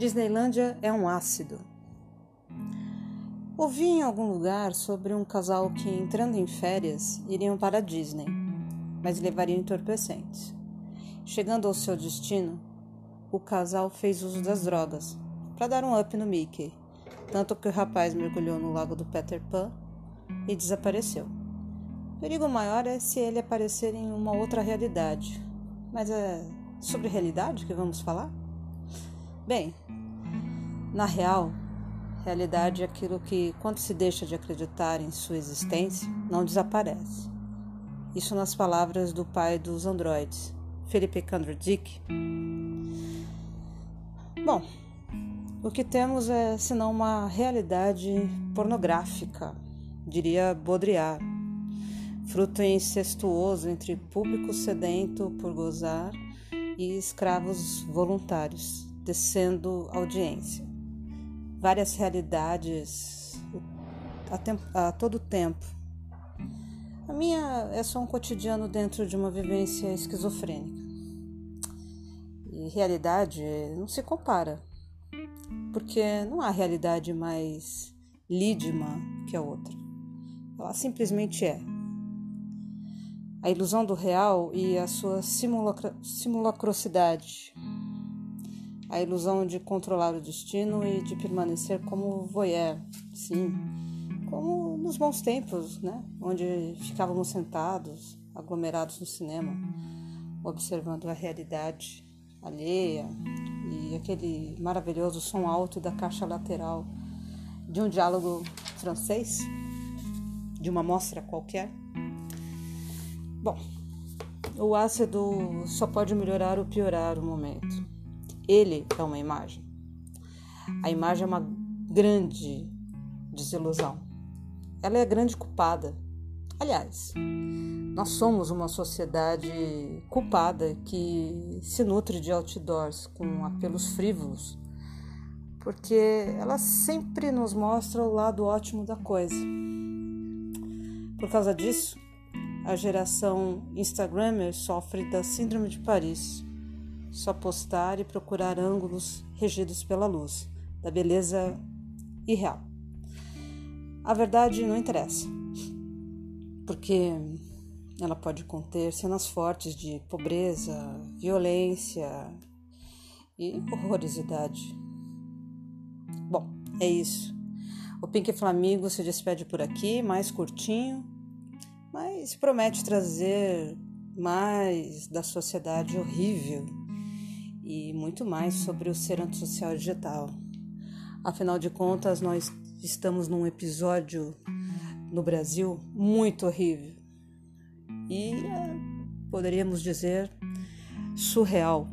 Disneylândia é um ácido. Ouvi em algum lugar sobre um casal que, entrando em férias, iriam para a Disney, mas levariam entorpecentes. Chegando ao seu destino, o casal fez uso das drogas para dar um up no Mickey, tanto que o rapaz mergulhou no lago do Peter Pan e desapareceu. O perigo maior é se ele aparecer em uma outra realidade. Mas é sobre realidade que vamos falar? Bem, na real, realidade é aquilo que, quando se deixa de acreditar em sua existência, não desaparece. Isso nas palavras do pai dos androides, Philip K. Dick. Bom, o que temos é senão uma realidade pornográfica, diria Baudrillard, fruto incestuoso entre público sedento por gozar e escravos voluntários, tecendo audiência. Várias realidades a, tempo, a todo tempo. A minha é só um cotidiano dentro de uma vivência esquizofrênica. E realidade não se compara, porque não há realidade mais lídima que a outra. Ela simplesmente é a ilusão do real e a sua simulacro simulacrosidade, a ilusão de controlar o destino e de permanecer como voyeur, sim, como nos bons tempos, né, onde ficávamos sentados, aglomerados no cinema, observando a realidade alheia e aquele maravilhoso som alto da caixa lateral de um diálogo francês, de uma mostra qualquer. Bom, o ácido só pode melhorar ou piorar o momento. Ele é uma imagem. A imagem é uma grande desilusão. Ela é a grande culpada. Aliás, nós somos uma sociedade culpada que se nutre de outdoors com apelos frívolos, porque ela sempre nos mostra o lado ótimo da coisa. Por causa disso, a geração Instagrammer sofre da Síndrome de Paris. Só postar e procurar ângulos regidos pela luz, da beleza irreal. A verdade não interessa, porque ela pode conter cenas fortes de pobreza, violência e horrorosidade. Bom, é isso. O Pink Flamingo se despede por aqui, mais curtinho, mas promete trazer mais da sociedade horrível e muito mais sobre o ser antissocial digital. Afinal de contas, nós estamos num episódio no Brasil muito horrível e é, poderíamos dizer surreal.